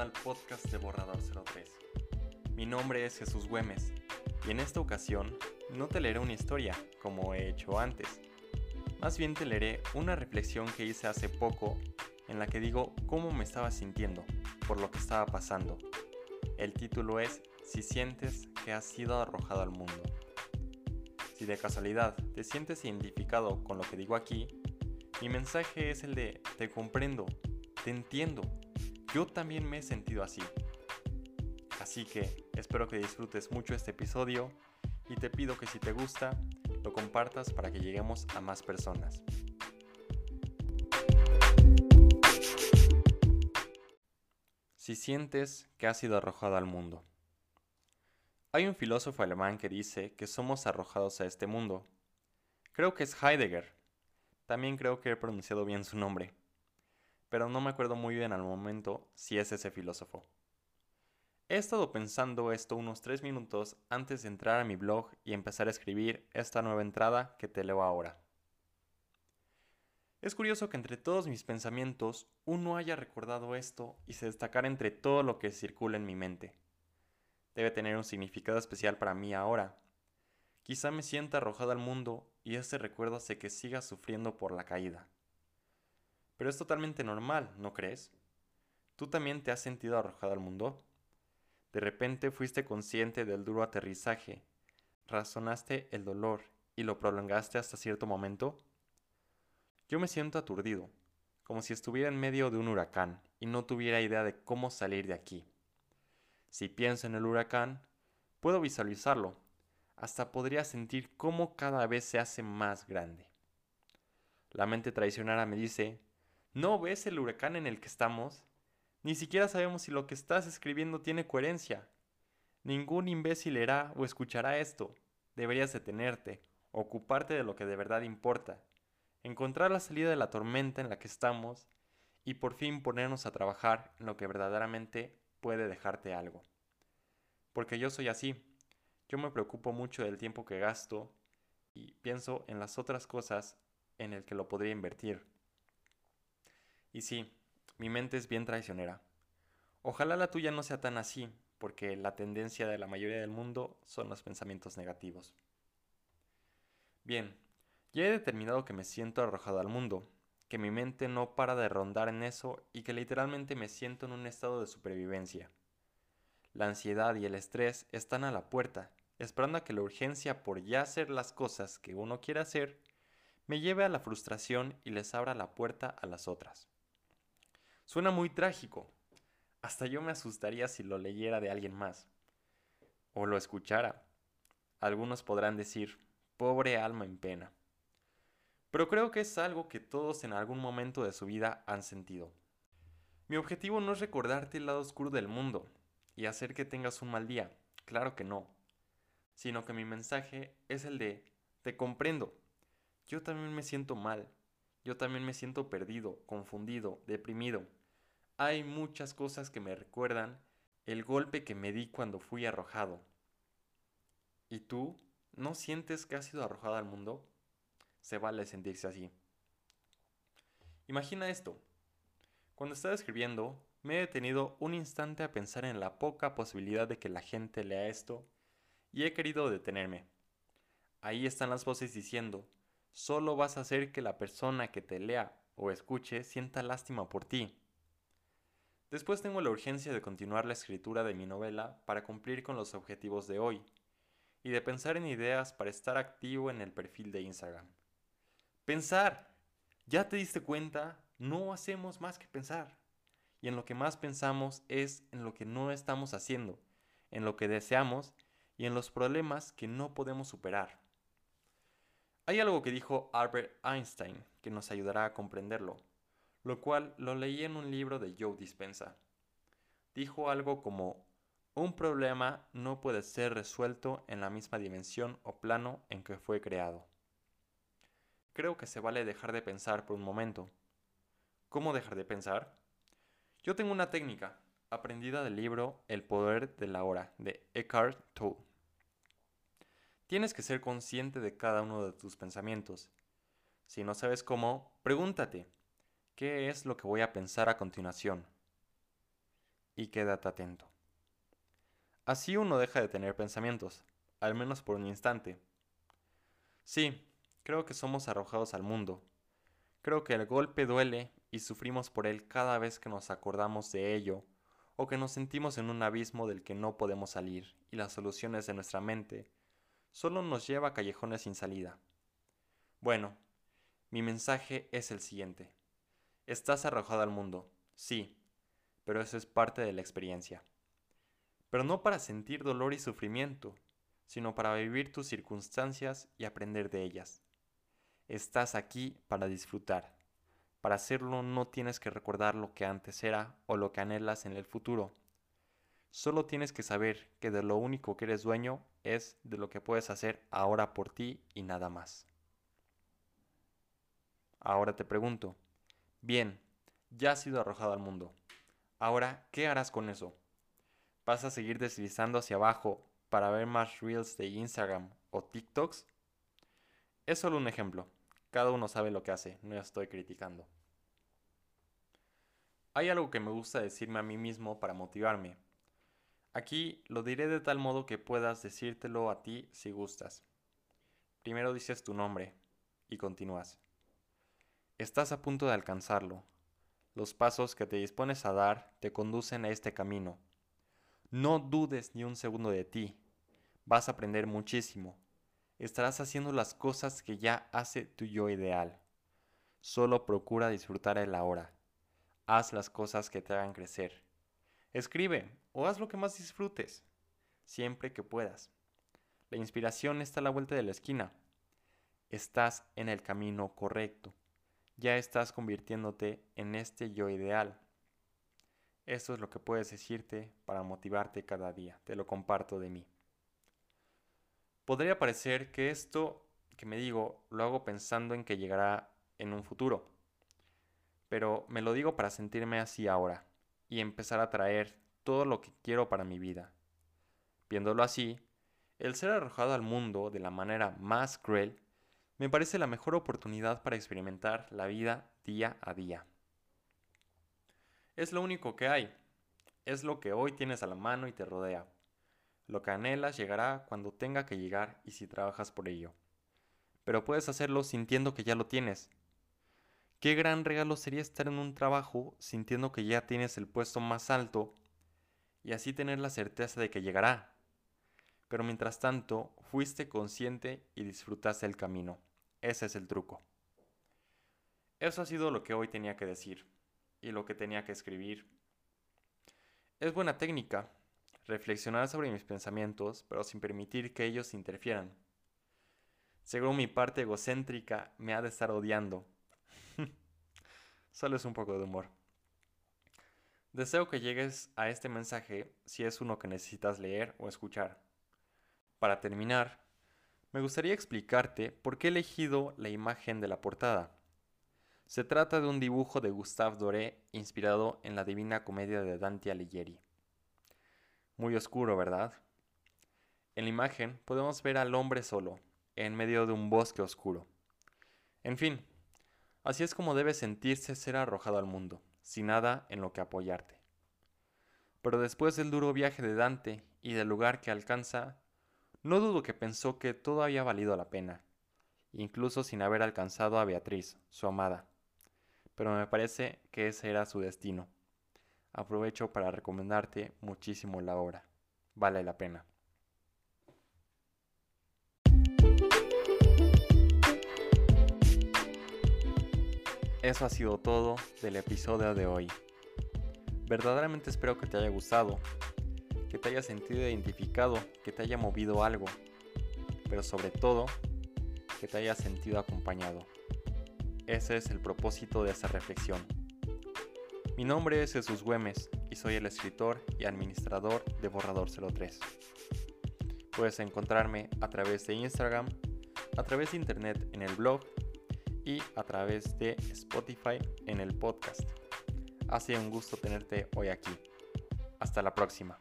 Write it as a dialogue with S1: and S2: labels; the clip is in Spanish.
S1: al podcast de Borrador 03. Mi nombre es Jesús Güemes y en esta ocasión no te leeré una historia como he hecho antes. Más bien te leeré una reflexión que hice hace poco en la que digo cómo me estaba sintiendo por lo que estaba pasando. El título es Si sientes que has sido arrojado al mundo. Si de casualidad te sientes identificado con lo que digo aquí, mi mensaje es el de te comprendo, te entiendo, yo también me he sentido así. Así que espero que disfrutes mucho este episodio y te pido que si te gusta, lo compartas para que lleguemos a más personas. Si sientes que has sido arrojado al mundo. Hay un filósofo alemán que dice que somos arrojados a este mundo. Creo que es Heidegger. También creo que he pronunciado bien su nombre pero no me acuerdo muy bien al momento si es ese filósofo. He estado pensando esto unos 3 minutos antes de entrar a mi blog y empezar a escribir esta nueva entrada que te leo ahora. Es curioso que entre todos mis pensamientos uno haya recordado esto y se destacara entre todo lo que circula en mi mente. Debe tener un significado especial para mí ahora. Quizá me sienta arrojado al mundo y este recuerdo hace que siga sufriendo por la caída. Pero es totalmente normal, ¿no crees? ¿Tú también te has sentido arrojado al mundo? De repente fuiste consciente del duro aterrizaje, razonaste el dolor y lo prolongaste hasta cierto momento. Yo me siento aturdido, como si estuviera en medio de un huracán y no tuviera idea de cómo salir de aquí. Si pienso en el huracán, puedo visualizarlo, hasta podría sentir cómo cada vez se hace más grande. La mente traicionera me dice ¿No ves el huracán en el que estamos? Ni siquiera sabemos si lo que estás escribiendo tiene coherencia. Ningún imbécil leerá o escuchará esto. Deberías detenerte, ocuparte de lo que de verdad importa, encontrar la salida de la tormenta en la que estamos y por fin ponernos a trabajar en lo que verdaderamente puede dejarte algo. Porque yo soy así. Yo me preocupo mucho del tiempo que gasto y pienso en las otras cosas en el que lo podría invertir. Y sí, mi mente es bien traicionera. Ojalá la tuya no sea tan así, porque la tendencia de la mayoría del mundo son los pensamientos negativos. Bien, ya he determinado que me siento arrojado al mundo, que mi mente no para de rondar en eso y que literalmente me siento en un estado de supervivencia. La ansiedad y el estrés están a la puerta, esperando a que la urgencia por ya hacer las cosas que uno quiere hacer me lleve a la frustración y les abra la puerta a las otras. Suena muy trágico. Hasta yo me asustaría si lo leyera de alguien más. O lo escuchara. Algunos podrán decir, pobre alma en pena. Pero creo que es algo que todos en algún momento de su vida han sentido. Mi objetivo no es recordarte el lado oscuro del mundo y hacer que tengas un mal día, claro que no, sino que mi mensaje es el de, te comprendo, yo también me siento mal, yo también me siento perdido, confundido, deprimido, hay muchas cosas que me recuerdan el golpe que me di cuando fui arrojado. ¿Y tú no sientes que has sido arrojado al mundo? Se vale sentirse así. Imagina esto. Cuando estaba escribiendo, me he detenido un instante a pensar en la poca posibilidad de que la gente lea esto y he querido detenerme. Ahí están las voces diciendo, solo vas a hacer que la persona que te lea o escuche sienta lástima por ti. Después tengo la urgencia de continuar la escritura de mi novela para cumplir con los objetivos de hoy y de pensar en ideas para estar activo en el perfil de Instagram. Pensar. ¿Ya te diste cuenta? No hacemos más que pensar. Y en lo que más pensamos es en lo que no estamos haciendo, en lo que deseamos y en los problemas que no podemos superar. Hay algo que dijo Albert Einstein que nos ayudará a comprenderlo lo cual lo leí en un libro de Joe Dispensa. Dijo algo como, un problema no puede ser resuelto en la misma dimensión o plano en que fue creado. Creo que se vale dejar de pensar por un momento. ¿Cómo dejar de pensar? Yo tengo una técnica, aprendida del libro El poder de la hora, de Eckhart Tolle. Tienes que ser consciente de cada uno de tus pensamientos. Si no sabes cómo, pregúntate, ¿Qué es lo que voy a pensar a continuación? y quédate atento. Así uno deja de tener pensamientos, al menos por un instante. Sí, creo que somos arrojados al mundo. Creo que el golpe duele y sufrimos por él cada vez que nos acordamos de ello o que nos sentimos en un abismo del que no podemos salir y las soluciones de nuestra mente solo nos lleva a callejones sin salida. Bueno, mi mensaje es el siguiente. Estás arrojado al mundo, sí, pero eso es parte de la experiencia. Pero no para sentir dolor y sufrimiento, sino para vivir tus circunstancias y aprender de ellas. Estás aquí para disfrutar. Para hacerlo no tienes que recordar lo que antes era o lo que anhelas en el futuro. Solo tienes que saber que de lo único que eres dueño es de lo que puedes hacer ahora por ti y nada más. Ahora te pregunto, bien, ya has sido arrojado al mundo. Ahora, ¿qué harás con eso? ¿Vas a seguir deslizando hacia abajo para ver más reels de Instagram o TikToks? Es solo un ejemplo. Cada uno sabe lo que hace, no estoy criticando. Hay algo que me gusta decirme a mí mismo para motivarme. Aquí lo diré de tal modo que puedas decírtelo a ti si gustas. Primero dices tu nombre y continúas. Estás a punto de alcanzarlo. Los pasos que te dispones a dar te conducen a este camino. No dudes ni un segundo de ti. Vas a aprender muchísimo estarás haciendo las cosas que ya hace tu yo ideal. Solo procura disfrutar el ahora. Haz las cosas que te hagan crecer. Escribe o haz lo que más disfrutes, siempre que puedas. La inspiración está a la vuelta de la esquina. Estás en el camino correcto. Ya estás convirtiéndote en este yo ideal. Eso es lo que puedes decirte para motivarte cada día. Te lo comparto de mí. Podría parecer que esto que me digo lo hago pensando en que llegará en un futuro, pero me lo digo para sentirme así ahora y empezar a traer todo lo que quiero para mi vida. Viéndolo así, el ser arrojado al mundo de la manera más cruel me parece la mejor oportunidad para experimentar la vida día a día. Es lo único que hay, es lo que hoy tienes a la mano y te rodea. Lo que anhelas llegará cuando tenga que llegar y si trabajas por ello. Pero puedes hacerlo sintiendo que ya lo tienes. Qué gran regalo sería estar en un trabajo sintiendo que ya tienes el puesto más alto y así tener la certeza de que llegará. Pero mientras tanto, fuiste consciente y disfrutaste el camino. Ese es el truco. Eso ha sido lo que hoy tenía que decir y lo que tenía que escribir. Es buena técnica, reflexionar sobre mis pensamientos, pero sin permitir que ellos interfieran. Según mi parte egocéntrica me ha de estar odiando. Solo es un poco de humor. Deseo que llegues a este mensaje si es uno que necesitas leer o escuchar. Para terminar, me gustaría explicarte por qué he elegido la imagen de la portada. Se trata de un dibujo de Gustave Doré inspirado en la Divina Comedia de Dante Alighieri. Muy oscuro, ¿verdad? En la imagen podemos ver al hombre solo, en medio de un bosque oscuro. En fin, así es como debe sentirse ser arrojado al mundo, sin nada en lo que apoyarte. Pero después del duro viaje de Dante y del lugar que alcanza, no dudo que pensó que todo había valido la pena, incluso sin haber alcanzado a Beatriz, su amada. Pero me parece que ese era su destino aprovecho para recomendarte muchísimo la obra. Vale la pena. Eso ha sido todo del episodio de hoy. Verdaderamente espero que te haya gustado, que te haya sentido identificado, que te haya movido algo, pero sobre todo que te haya sentido acompañado. Ese es el propósito de esta reflexión mi nombre es Jesús Güemes y soy el escritor y administrador de Borrador 03. Puedes encontrarme a través de Instagram, a través de internet en el blog y a través de Spotify en el podcast. Ha sido un gusto tenerte hoy aquí. Hasta la próxima.